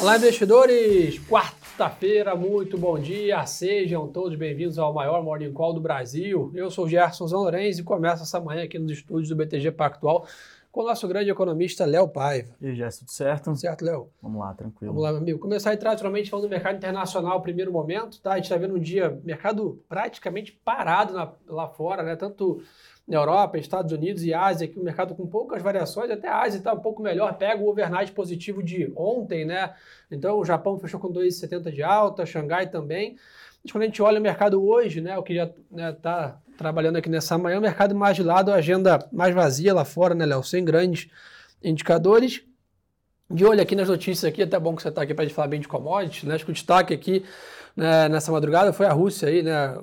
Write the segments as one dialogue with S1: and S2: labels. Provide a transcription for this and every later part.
S1: Olá, investidores! Quarta-feira, muito bom dia. Sejam todos bem-vindos ao maior Morning Call do Brasil. Eu sou o Gerson Zanlorenz e começo essa manhã aqui nos estúdios do BTG Pactual com o nosso grande economista Léo Paiva.
S2: E aí, Gerson, tudo certo?
S1: Certo, Léo?
S2: Vamos lá, tranquilo.
S1: Vamos lá, meu amigo. Começar aí tradicionalmente falando do mercado internacional, primeiro momento, tá? A gente está vendo um dia, mercado praticamente parado na, lá fora, né? Tanto na Europa, Estados Unidos e Ásia, que o mercado com poucas variações, até a Ásia está um pouco melhor, pega o overnight positivo de ontem, né? Então o Japão fechou com 2,70 de alta, Xangai também. Mas quando a gente olha o mercado hoje, né, o que já está né, tá trabalhando aqui nessa manhã, o mercado mais de lado, a agenda mais vazia lá fora, né, Léo? Sem grandes indicadores. De olho aqui nas notícias aqui, até bom que você está aqui para gente falar bem de commodities, né? Acho que o destaque aqui né, nessa madrugada foi a Rússia aí, né?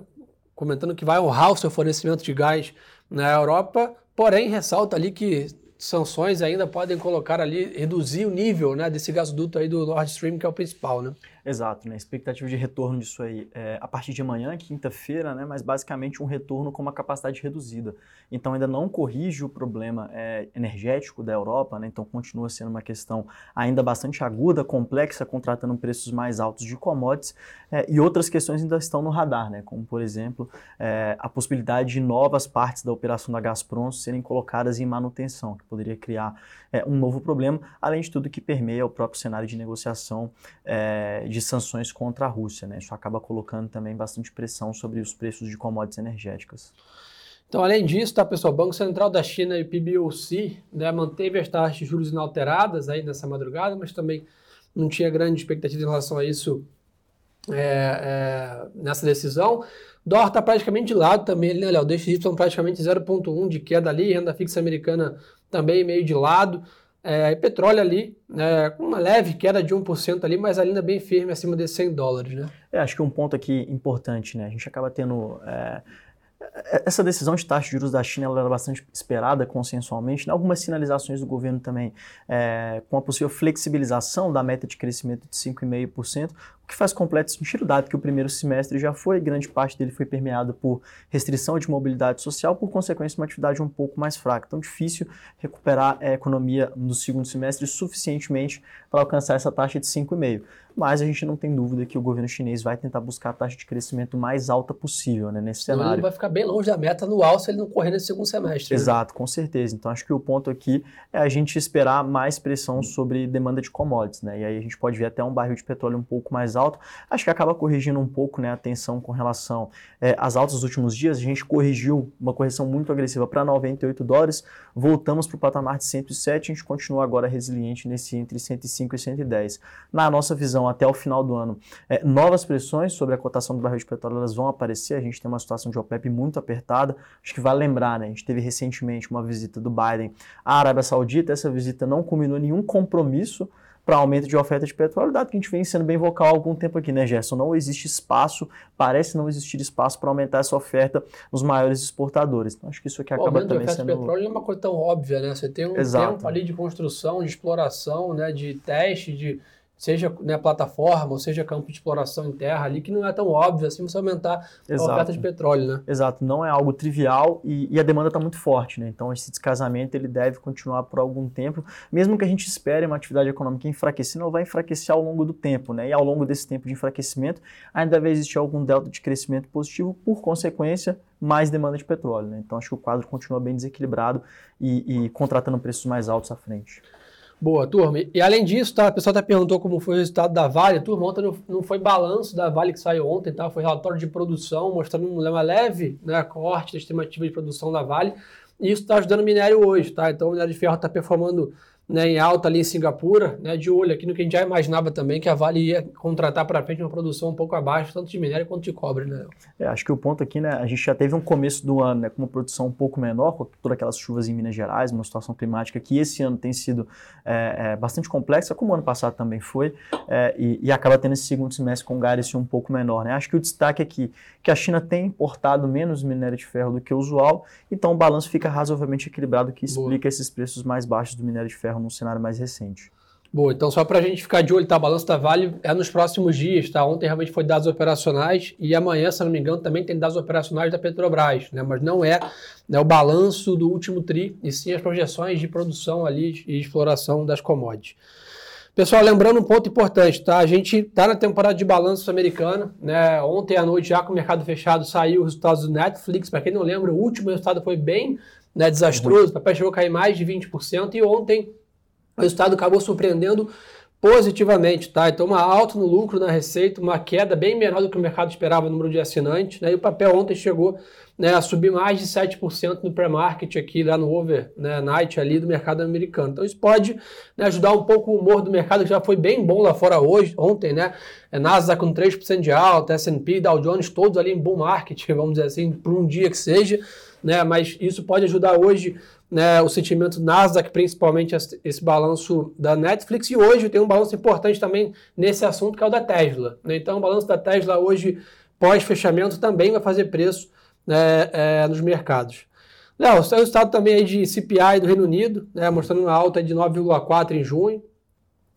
S1: Comentando que vai honrar o seu fornecimento de gás na Europa, porém ressalta ali que sanções ainda podem colocar ali, reduzir o nível né, desse gasoduto aí do Nord Stream, que é o principal, né?
S2: Exato, né? Expectativa de retorno disso aí é, a partir de amanhã, quinta-feira, né? Mas basicamente um retorno com uma capacidade reduzida. Então ainda não corrige o problema é, energético da Europa, né? Então continua sendo uma questão ainda bastante aguda, complexa, contratando preços mais altos de commodities é, e outras questões ainda estão no radar, né? Como por exemplo é, a possibilidade de novas partes da operação da Gazprom serem colocadas em manutenção, que poderia criar é, um novo problema, além de tudo que permeia o próprio cenário de negociação é, de de sanções contra a Rússia. Né? Isso acaba colocando também bastante pressão sobre os preços de commodities energéticas.
S1: Então, além disso, tá, pessoal, o Banco Central da China e o PBOC né, manteve as taxas de juros inalteradas aí nessa madrugada, mas também não tinha grande expectativa em relação a isso é, é, nessa decisão. Dólar está praticamente de lado também, né, Léo? DXY praticamente 0,1 de queda ali, renda fixa americana também meio de lado. É, e petróleo ali, né, com uma leve queda de 1% ali, mas ainda bem firme acima de 100 dólares, né?
S2: É, acho que um ponto aqui importante, né? A gente acaba tendo... É, essa decisão de taxa de juros da China era bastante esperada consensualmente. Né? Algumas sinalizações do governo também, é, com a possível flexibilização da meta de crescimento de 5,5%, o que faz completo sentido, dado que o primeiro semestre já foi, grande parte dele foi permeado por restrição de mobilidade social, por consequência, uma atividade um pouco mais fraca. Então, difícil recuperar a economia no segundo semestre suficientemente para alcançar essa taxa de 5,5%. Mas a gente não tem dúvida que o governo chinês vai tentar buscar a taxa de crescimento mais alta possível né, nesse cenário. Ele
S1: vai ficar bem longe da meta anual se ele não correr nesse segundo semestre.
S2: Né? Exato, né? com certeza. Então, acho que o ponto aqui é a gente esperar mais pressão sobre demanda de commodities. Né? E aí a gente pode ver até um barril de petróleo um pouco mais alto, acho que acaba corrigindo um pouco né, a tensão com relação é, às altas dos últimos dias. A gente corrigiu uma correção muito agressiva para 98 dólares, voltamos para o patamar de 107, a gente continua agora resiliente nesse entre 105 e 110. Na nossa visão, até o final do ano, é, novas pressões sobre a cotação do barril de petróleo elas vão aparecer, a gente tem uma situação de OPEP muito apertada, acho que vale lembrar, né, a gente teve recentemente uma visita do Biden à Arábia Saudita, essa visita não culminou nenhum compromisso para aumento de oferta de petróleo, dado que a gente vem sendo bem vocal há algum tempo aqui, né, Gerson? Não existe espaço, parece não existir espaço para aumentar essa oferta nos maiores exportadores. Então, acho que isso aqui acaba também sendo... O aumento de
S1: oferta de petróleo é uma coisa tão óbvia, né? Você tem um Exato. tempo ali de construção, de exploração, né, de teste, de seja né, plataforma, ou seja campo de exploração em terra ali, que não é tão óbvio assim você aumentar Exato. a oferta de petróleo, né?
S2: Exato, não é algo trivial e, e a demanda está muito forte, né? Então esse descasamento ele deve continuar por algum tempo, mesmo que a gente espere uma atividade econômica enfraquecida, não vai enfraquecer ao longo do tempo, né? E ao longo desse tempo de enfraquecimento ainda vai existir algum delta de crescimento positivo, por consequência, mais demanda de petróleo, né? Então acho que o quadro continua bem desequilibrado e, e contratando preços mais altos à frente.
S1: Boa, turma. E além disso, tá, a pessoa até perguntou como foi o resultado da Vale. Turma, ontem não, não foi balanço da Vale que saiu ontem, tá? Foi relatório de produção, mostrando uma leve né, corte da estimativa de produção da Vale. E isso está ajudando o minério hoje, tá? Então o minério de ferro está performando né, em alta ali em Singapura, né, de olho aqui no que a gente já imaginava também, que a Vale ia contratar para frente uma produção um pouco abaixo, tanto de minério quanto de cobre. Né?
S2: É, acho que o ponto aqui, né, a gente já teve um começo do ano né, com uma produção um pouco menor, com todas aquelas chuvas em Minas Gerais, uma situação climática que esse ano tem sido é, é, bastante complexa, como o ano passado também foi, é, e, e, acaba tendo esse segundo semestre com um gás um pouco menor. Né? Acho que o destaque aqui que a China tem importado menos minério de ferro do que o usual, então o balanço fica razoavelmente equilibrado, que explica Boa. esses preços mais baixos do minério de ferro ferro num cenário mais recente.
S1: Boa, então só para a gente ficar de olho, tá? O balanço da Vale é nos próximos dias, tá? Ontem realmente foi dados operacionais e amanhã, se não me engano, também tem dados operacionais da Petrobras, né? Mas não é né, o balanço do último TRI, e sim as projeções de produção ali e exploração das commodities. Pessoal, lembrando um ponto importante, tá? A gente está na temporada de balanço americana, né? Ontem à noite, já com o mercado fechado, saiu os resultados do Netflix. Para quem não lembra, o último resultado foi bem né, desastroso, o papel chegou a cair mais de 20%, e ontem o resultado acabou surpreendendo positivamente, tá? Então, uma alta no lucro, na receita, uma queda bem menor do que o mercado esperava no número de assinantes, né? E o papel ontem chegou né, a subir mais de 7% no pré-market aqui, lá no over né, night ali do mercado americano. Então, isso pode né, ajudar um pouco o humor do mercado, que já foi bem bom lá fora hoje, ontem, né? É Nasdaq com 3% de alta, S&P, Dow Jones, todos ali em bull market, vamos dizer assim, por um dia que seja, né? Mas isso pode ajudar hoje né, o sentimento Nasdaq, principalmente esse balanço da Netflix. E hoje tem um balanço importante também nesse assunto, que é o da Tesla. Né? Então, o balanço da Tesla hoje, pós-fechamento, também vai fazer preço né, é, nos mercados. Léo, o estado também aí de CPI do Reino Unido, né, mostrando uma alta de 9,4 em junho.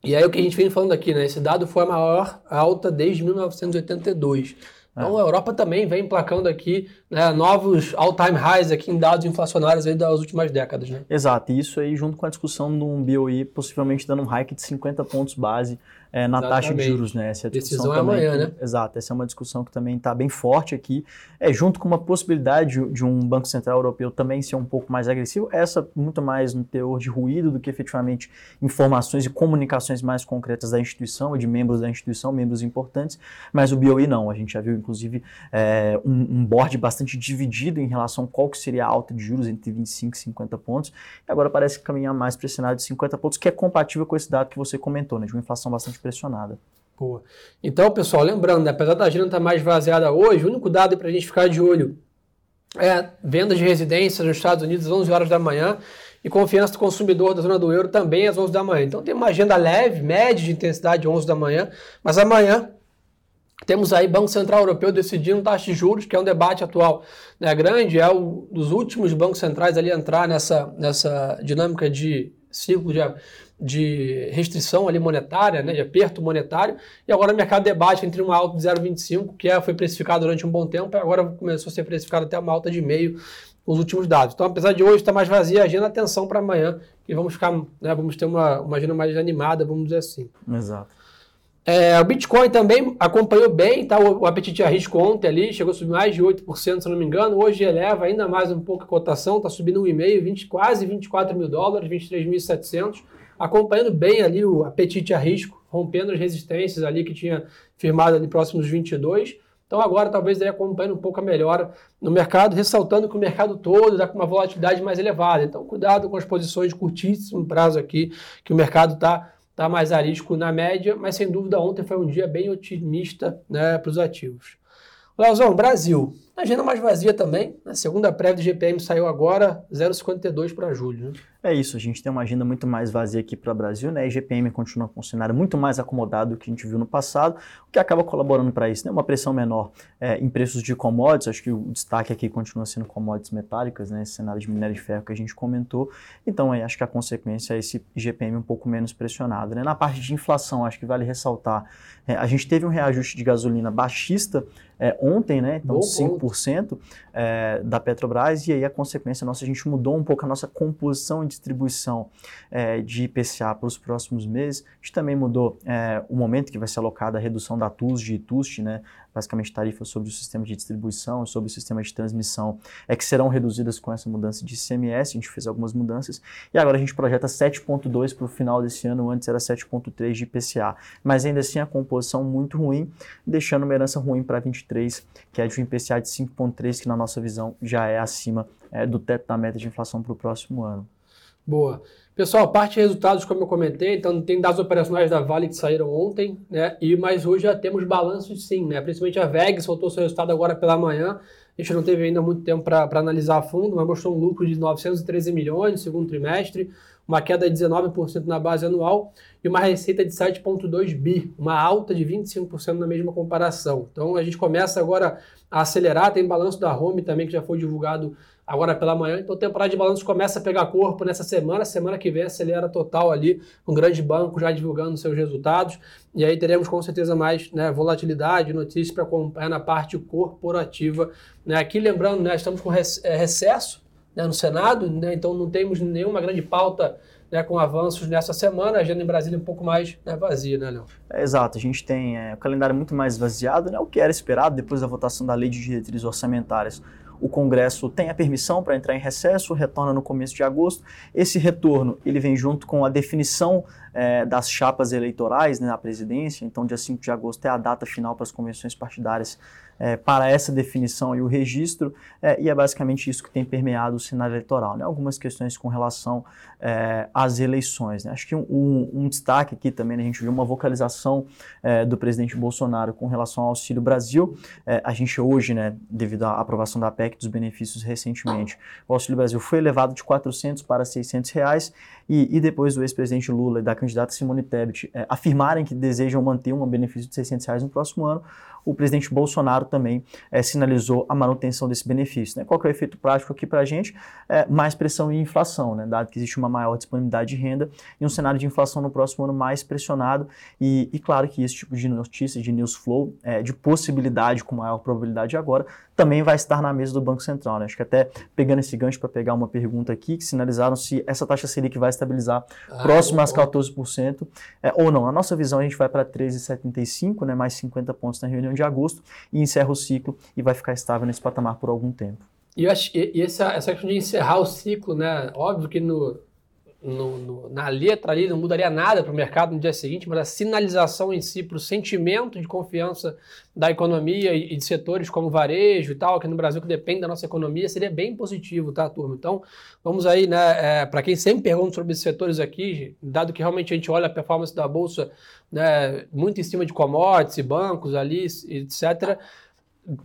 S1: E aí o que a gente vem falando aqui, né? Esse dado foi a maior alta desde 1982. Então a Europa também vem emplacando aqui né, novos all-time highs aqui em dados inflacionários aí das últimas décadas. Né?
S2: Exato, e isso aí junto com a discussão de um BOI possivelmente dando um hike de 50 pontos base é, na Exatamente. taxa de juros, né?
S1: Essa é Decisão é amanhã, né?
S2: Exato, essa é uma discussão que também está bem forte aqui, é, junto com uma possibilidade de, de, um Banco Central Europeu também ser um pouco mais agressivo, essa muito mais no teor de ruído do que efetivamente informações e comunicações mais concretas da instituição, de membros da instituição, membros importantes, mas o BOE não, a gente já viu inclusive é, um, um board bastante dividido em relação a qual que seria a alta de juros entre 25 e 50 pontos, e agora parece caminhar mais para esse cenário de 50 pontos, que é compatível com esse dado que você comentou, né, de uma inflação bastante pressionada.
S1: Boa. Então, pessoal, lembrando, né, apesar da agenda estar mais vaziada hoje, o único dado para a gente ficar de olho é vendas de residências nos Estados Unidos às 11 horas da manhã e confiança do consumidor da zona do euro também às 11 da manhã. Então tem uma agenda leve, média de intensidade 11 da manhã, mas amanhã temos aí Banco Central Europeu decidindo taxa de juros, que é um debate atual né, grande, é um dos últimos bancos centrais ali entrar nessa, nessa dinâmica de ciclo de de restrição ali monetária, né, de aperto monetário, e agora o mercado debate entre uma alta de 0,25, que é, foi precificado durante um bom tempo, e agora começou a ser precificado até uma alta de meio os últimos dados. Então, apesar de hoje estar mais vazia a agenda, atenção para amanhã, e vamos ficar, né, vamos ter uma, uma agenda mais animada, vamos dizer assim.
S2: Exato.
S1: É, o Bitcoin também acompanhou bem, tá? O, o apetite a risco ontem ali, chegou a subir mais de 8%, se não me engano. Hoje eleva ainda mais um pouco a cotação, está subindo 1,5, quase 24 mil dólares, 23.700 acompanhando bem ali o apetite a risco, rompendo as resistências ali que tinha firmado ali próximos 22. Então agora talvez ele acompanhe um pouco a melhora no mercado, ressaltando que o mercado todo está com uma volatilidade mais elevada. Então cuidado com as posições de curtíssimo prazo aqui, que o mercado está tá mais a risco na média, mas sem dúvida ontem foi um dia bem otimista né, para os ativos. Leozão, Brasil. Agenda mais vazia também. A segunda prévia do GPM saiu agora, 0,52 para julho. Né?
S2: É isso, a gente tem uma agenda muito mais vazia aqui para o Brasil, né? E GPM continua com um cenário muito mais acomodado do que a gente viu no passado, o que acaba colaborando para isso, né? Uma pressão menor é, em preços de commodities, acho que o destaque aqui continua sendo commodities metálicas, né? Esse cenário de minério de ferro que a gente comentou. Então, aí, acho que a consequência é esse GPM um pouco menos pressionado, né? Na parte de inflação, acho que vale ressaltar, é, a gente teve um reajuste de gasolina baixista é, ontem, né? Então, bom, 5% é, da Petrobras, e aí a consequência nossa, a gente mudou um pouco a nossa composição e distribuição é, de IPCA para os próximos meses. A gente também mudou é, o momento que vai ser alocada a redução da TUS de TUST, né? Basicamente tarifas sobre o sistema de distribuição, sobre o sistema de transmissão, é que serão reduzidas com essa mudança de ICMS, a gente fez algumas mudanças, e agora a gente projeta 7,2 para o final desse ano, antes era 7,3 de IPCA, mas ainda assim a composição muito ruim, deixando uma herança ruim para 23, que é de um IPCA de 5,3, que na nossa visão já é acima é, do teto da meta de inflação para o próximo ano.
S1: Boa. Pessoal, parte de resultados, como eu comentei, então tem dados operacionais da Vale que saíram ontem, né? E mas hoje já temos balanços sim, né? Principalmente a VEG soltou seu resultado agora pela manhã. A gente não teve ainda muito tempo para analisar a fundo, mas mostrou um lucro de 913 milhões no segundo trimestre, uma queda de 19% na base anual e uma receita de 7,2 bi, uma alta de 25% na mesma comparação. Então a gente começa agora a acelerar, tem balanço da Home também que já foi divulgado agora pela manhã. Então temporada de balanços começa a pegar corpo nessa semana. Semana que vem acelera total ali, um grande banco já divulgando seus resultados. E aí teremos com certeza mais né, volatilidade, notícias para acompanhar na parte corporativa. Né? Aqui lembrando, né, estamos com é, recesso né, no Senado, né, então não temos nenhuma grande pauta né, com avanços nessa semana, a agenda em Brasília um pouco mais né, vazia, né, Léo?
S2: É, exato, a gente tem é, o calendário muito mais vaziado, né, o que era esperado depois da votação da Lei de Diretrizes Orçamentárias. O Congresso tem a permissão para entrar em recesso, retorna no começo de agosto. Esse retorno ele vem junto com a definição é, das chapas eleitorais né, na presidência. Então, dia 5 de agosto é a data final para as convenções partidárias é, para essa definição e o registro, é, e é basicamente isso que tem permeado o cenário eleitoral. Né? Algumas questões com relação é, às eleições. Né? Acho que um, um, um, destaque aqui também, né? a gente viu uma vocalização é, do presidente Bolsonaro com relação ao Auxílio Brasil. É, a gente hoje, né, devido à aprovação da PEC dos benefícios recentemente, o Auxílio Brasil foi elevado de 400 para 600 reais, e, e depois do ex-presidente Lula e da candidata Simone Tebet é, afirmarem que desejam manter um benefício de 600 reais no próximo ano, o presidente Bolsonaro também é, sinalizou a manutenção desse benefício. Né? Qual que é o efeito prático aqui para a gente? É, mais pressão em inflação, né? dado que existe uma maior disponibilidade de renda e um cenário de inflação no próximo ano mais pressionado. E, e claro que esse tipo de notícia, de news flow, é, de possibilidade com maior probabilidade agora, também vai estar na mesa do Banco Central. Né? Acho que até pegando esse gancho para pegar uma pergunta aqui, que sinalizaram se essa taxa Selic vai estabilizar ah, próximo às 14%, é, ou não. Na nossa visão, a gente vai para 13,75, né, mais 50 pontos na reunião de agosto, e encerra o ciclo e vai ficar estável nesse patamar por algum tempo.
S1: E eu acho que essa, essa questão de encerrar o ciclo, né? Óbvio que no, no, no, na letra ali não mudaria nada para o mercado no dia seguinte, mas a sinalização em si, para o sentimento de confiança da economia e, e, de setores como varejo e tal, aqui no Brasil que depende da nossa economia, seria bem positivo, tá, turma? Então, vamos aí, né, é, para quem sempre pergunta sobre esses setores aqui, dado que realmente a gente olha a performance da Bolsa né, muito em cima de commodities, bancos ali, etc.,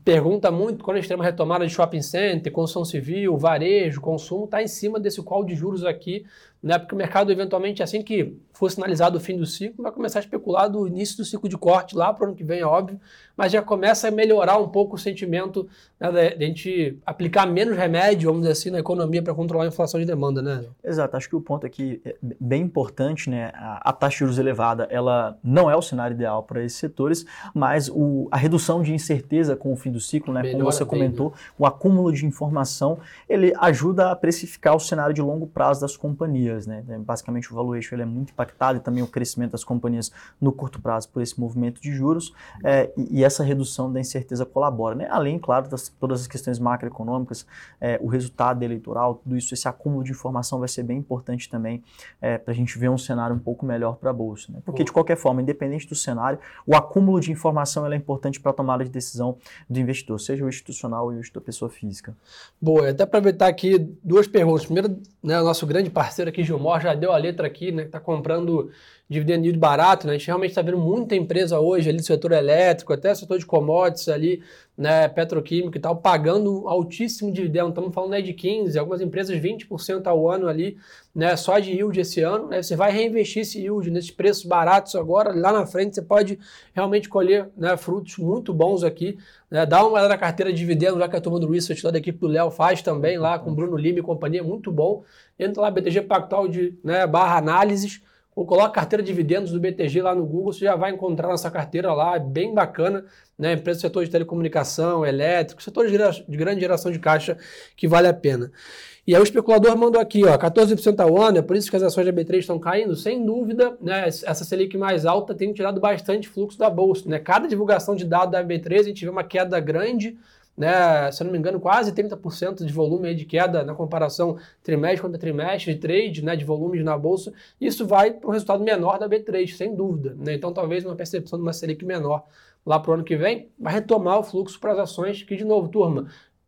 S1: pergunta muito quando a gente tem uma retomada de shopping center, construção civil, varejo, consumo, está em cima desse call de juros aqui né? Porque o mercado, eventualmente, assim que for sinalizado o fim do ciclo, vai começar a especular do início do ciclo de corte lá para o ano que vem, é óbvio, mas já começa a melhorar um pouco o sentimento né, de, de a gente aplicar menos remédio, vamos dizer assim, na economia para controlar a inflação de demanda, né?
S2: Exato, acho que o ponto aqui é bem importante, né? A, a taxa de juros elevada, ela não é o cenário ideal para esses setores, mas o, a redução de incerteza com o fim do ciclo, né? Melhora como você comentou, bem, né? o acúmulo de informação, ele ajuda a precificar o cenário de longo prazo das companhias companhias, né? É, basicamente o valuation ele é muito impactado e também o crescimento das companhias no curto prazo por esse movimento de juros é, e, e, essa redução da incerteza colabora, né? Além, claro, das todas as questões macroeconômicas, é, o resultado eleitoral, tudo isso, esse acúmulo de informação vai ser bem importante também é, para a gente ver um cenário um pouco melhor para a bolsa, né? Porque de qualquer forma, independente do cenário, o acúmulo de informação é importante para a tomada de decisão do investidor, seja o institucional ou o investidor pessoa física.
S1: Boa, até aproveitar aqui duas perguntas. Primeiro, né, o nosso grande parceiro aqui Gilmore já deu a letra aqui, né? Está comprando dividendo yield barato, né? A gente realmente está vendo muita empresa hoje ali do setor elétrico, até setor de commodities ali, né? Petroquímico e tal, pagando altíssimo dividendo. Estamos falando aí de 15, algumas empresas 20% ao ano ali, né? Só de yield esse ano. Né? Você vai reinvestir esse yield nesses preços baratos agora, lá na frente você pode realmente colher né, frutos muito bons aqui. Né? Dá uma olhada na carteira de dividendos, já que a turma do research lá da equipe do Léo faz também lá com Bruno Lima e companhia, muito bom. Entra lá, BTG Pactual de né, barra análises ou coloca carteira de dividendos do BTG lá no Google, você já vai encontrar nossa carteira lá, é bem bacana, né? Empresa do setor de telecomunicação, elétrico, setor de, de grande geração de caixa que vale a pena. E aí o especulador mandou aqui, ó, 14% ao ano, é por isso que as ações da B3 estão caindo, sem dúvida, né? Essa Selic mais alta tem tirado bastante fluxo da bolsa, né? Cada divulgação de dados da B3 a gente vê uma queda grande, né, se eu não me engano, quase 30% de volume de queda na comparação trimestre contra trimestre de trade, né, de volumes na bolsa. Isso vai para um resultado menor da B3, sem dúvida. Né? Então, talvez uma percepção de uma Selic menor lá para o ano que vem, vai retomar o fluxo para as ações, que, de novo, turma,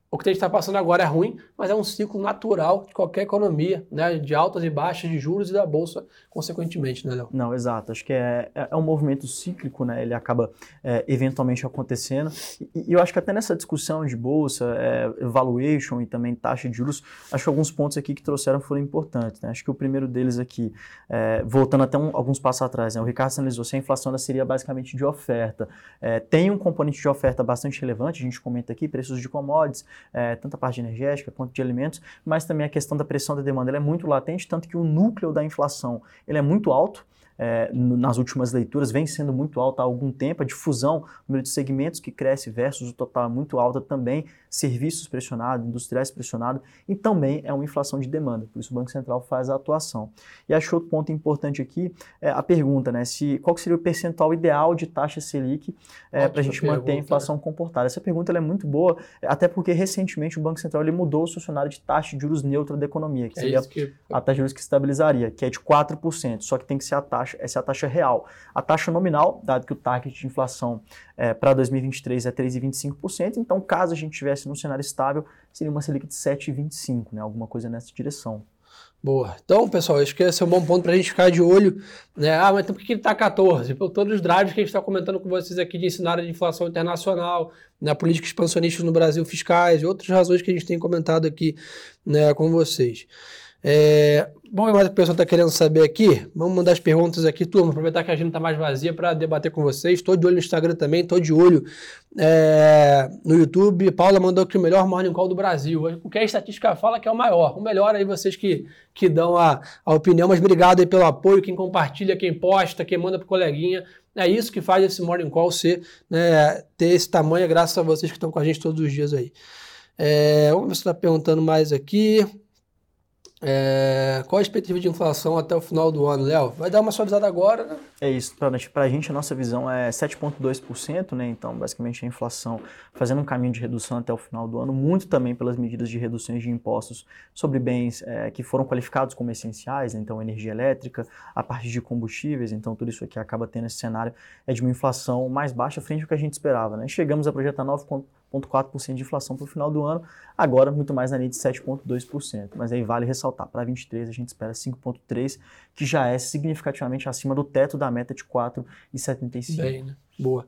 S1: o que a gente está passando agora é ruim, mas é um ciclo natural de qualquer economia, né? De altas e baixas de juros e da bolsa, consequentemente, né, Léo?
S2: Não, exato. Acho que é, é, é um movimento cíclico, né? Ele acaba é, eventualmente acontecendo. E, e, eu acho que até nessa discussão de bolsa, é, valuation e também taxa de juros, acho que alguns pontos aqui que trouxeram foram importantes. Né? Acho que o primeiro deles aqui, é, voltando até um, alguns passos atrás, né? o Ricardo analisou se a inflação seria basicamente de oferta. É, tem um componente de oferta bastante relevante, a gente comenta aqui, preços de commodities é, tanto a parte energética quanto de alimentos, mas também a questão da pressão da demanda é muito latente, tanto que o núcleo da inflação ele é muito alto, é, nas últimas leituras, vem sendo muito alta há algum tempo. A difusão, o número de segmentos que cresce versus o total é muito alta também. Serviços pressionados, industriais pressionados, e também é uma inflação de demanda. Por isso o Banco Central faz a atuação. E acho outro ponto importante aqui é a pergunta, né? Se, qual seria o percentual ideal de taxa Selic é, para a gente manter a inflação né? comportada? Essa pergunta é muito boa, até porque recentemente o Banco Central ele mudou o seu cenário de taxa de juros neutra da economia, que é seria que... a taxa de juros que estabilizaria, que é de 4%, só que tem que ser a taxa, essa é a taxa real. A taxa nominal, dado que o target de inflação é, para 2023 é 3,25%, então caso a gente tivesse num cenário estável, seria uma Selic de 7,25%, né? alguma coisa nessa direção.
S1: Boa. Então, pessoal, acho que esse é um bom ponto para a gente ficar de olho. Né? Ah, mas então por que ele está 14? Por todos os drives que a gente está comentando com vocês aqui de ensinar de inflação internacional, na né? política expansionista no Brasil fiscais e outras razões que a gente tem comentado aqui né, com vocês. É, o que o pessoal está querendo saber aqui. Vamos mandar as perguntas aqui, turma. Aproveitar que a agenda está mais vazia para debater com vocês. Estou de olho no Instagram também, estou de olho é, no YouTube. Paula mandou aqui o melhor Morning Call do Brasil. O que a estatística fala que é o maior. O melhor aí vocês que, que dão a, a opinião. Mas obrigado aí pelo apoio, quem compartilha, quem posta, quem manda para coleguinha. É isso que faz esse Morning Call ser, né, ter esse tamanho, graças a vocês que estão com a gente todos os dias aí. É, vamos ver se está perguntando mais aqui. É, qual a expectativa de inflação até o final do ano, Léo? Vai dar uma suavizada agora, né?
S2: É isso. Para a gente, a nossa visão é 7,2%, né? Então, basicamente, a inflação fazendo um caminho de redução até o final do ano, muito também pelas medidas de reduções de impostos sobre bens é, que foram qualificados como essenciais, né? então, energia elétrica, a parte de combustíveis. Então, tudo isso aqui acaba tendo esse cenário é de uma inflação mais baixa frente ao que a gente esperava, né? Chegamos a projetar 9,4% de inflação para o final do ano, agora muito mais na linha de 7,2%. Mas aí vale ressaltar, para 23 a gente espera 5,3%, que já é significativamente acima do teto da meta de 4,75%.
S1: Bem, né? Boa.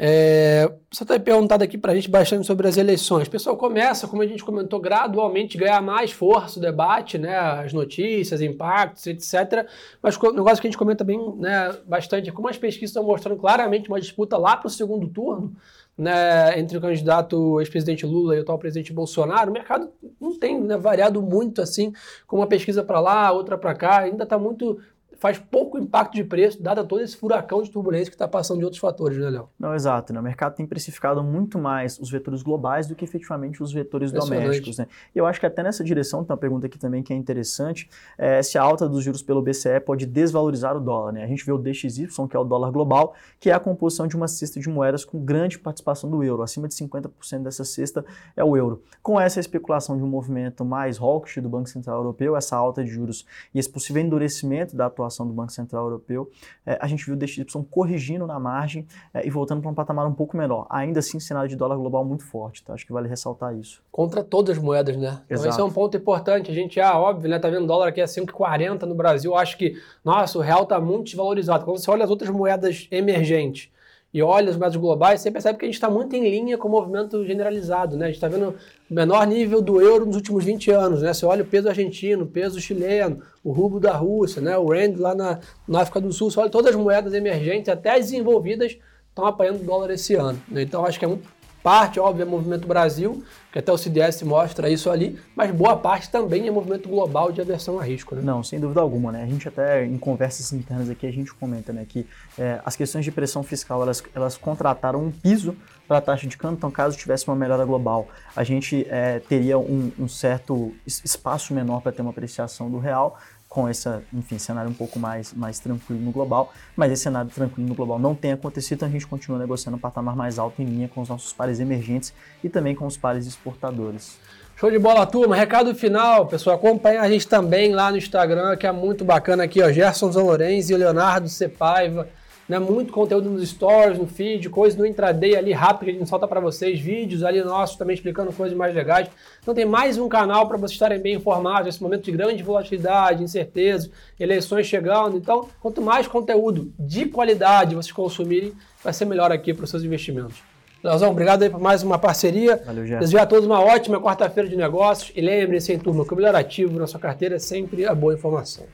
S1: É, você está perguntado aqui para a gente bastante sobre as eleições. O pessoal começa, como a gente comentou, gradualmente ganhar mais força o debate, né, as notícias, impactos, etc. Mas o negócio que a gente comenta bem né, bastante é como as pesquisas estão mostrando claramente uma disputa lá para o segundo turno, né, entre o candidato ex-presidente Lula e o atual presidente Bolsonaro, o mercado não tem né, variado muito assim, com uma pesquisa para lá, outra para cá, ainda está muito faz pouco impacto de preço, dado todo esse furacão de turbulência que está passando de outros fatores, né, Léo?
S2: Não, exato. Né? O mercado tem precificado muito mais os vetores globais do que efetivamente os vetores domésticos. Né? E eu acho que até nessa direção, tem uma pergunta aqui também que é interessante, é se a alta dos juros pelo BCE pode desvalorizar o dólar. Né? A gente vê o DXY, que é o dólar global, que é a composição de uma cesta de moedas com grande participação do euro. Acima de 50% dessa cesta é o euro. Com essa especulação de um movimento mais hawkish do Banco Central Europeu, essa alta de juros e esse possível endurecimento da atuação atuação do Banco Central Europeu, é, a gente viu o DXY corrigindo na margem é, e voltando para um patamar um pouco menor. Ainda assim, cenário de dólar global muito forte, tá? Acho que vale ressaltar isso.
S1: Contra todas as moedas, né? Então esse é um ponto importante. A gente, ah, óbvio, né? Tá vendo dólar aqui a 5,40 no Brasil. Acho que, nossa, o real tá muito desvalorizado. Quando você olha as outras moedas emergentes, e olha os moedas globais, você percebe que a gente está muito em linha com o movimento generalizado. Né? A gente está vendo o menor nível do euro nos últimos 20 anos. Né? Você olha o peso argentino, o peso chileno, o rublo da Rússia, né? o rand lá na, na África do Sul. Você olha todas as moedas emergentes, até as desenvolvidas, estão apanhando o dólar esse ano. Né? Então acho que é muito parte, óbvio, é movimento Brasil, que até o CDS mostra isso ali, mas boa parte também é movimento global de aversão a risco. Né?
S2: Não, sem dúvida alguma. Né? A gente até, em conversas internas aqui, a gente comenta né, que é, as questões de pressão fiscal, elas, elas contrataram um piso para a taxa de câmbio, então caso tivesse uma melhora global, a gente é, teria um, um certo espaço menor para ter uma apreciação do real, com esse enfim, cenário um pouco mais, mais tranquilo no global, mas esse cenário tranquilo no global não tem acontecido, então a gente continua negociando um patamar mais alto em linha com os nossos pares emergentes e também com os pares exportadores.
S1: Show de bola, turma. Recado final, pessoal. Acompanha a gente também lá no Instagram, que é muito bacana aqui, ó. Gerson Zanorenzi e Leonardo Cepaiva né? Muito conteúdo nos stories, no feed, coisas no intraday ali rápido que a gente solta para vocês, vídeos ali nossos também explicando coisas mais legais. Então tem mais um canal para vocês estarem bem informados nesse momento de grande volatilidade, incerteza, eleições chegando. Então, quanto mais conteúdo de qualidade vocês consumirem, vai ser melhor aqui para os seus investimentos. Leozão, obrigado aí por mais uma parceria.
S2: Valeu, Jeff.
S1: Desejo a todos uma ótima quarta-feira de negócios. E lembre-se, turma, que o melhor ativo na sua carteira é sempre a boa informação.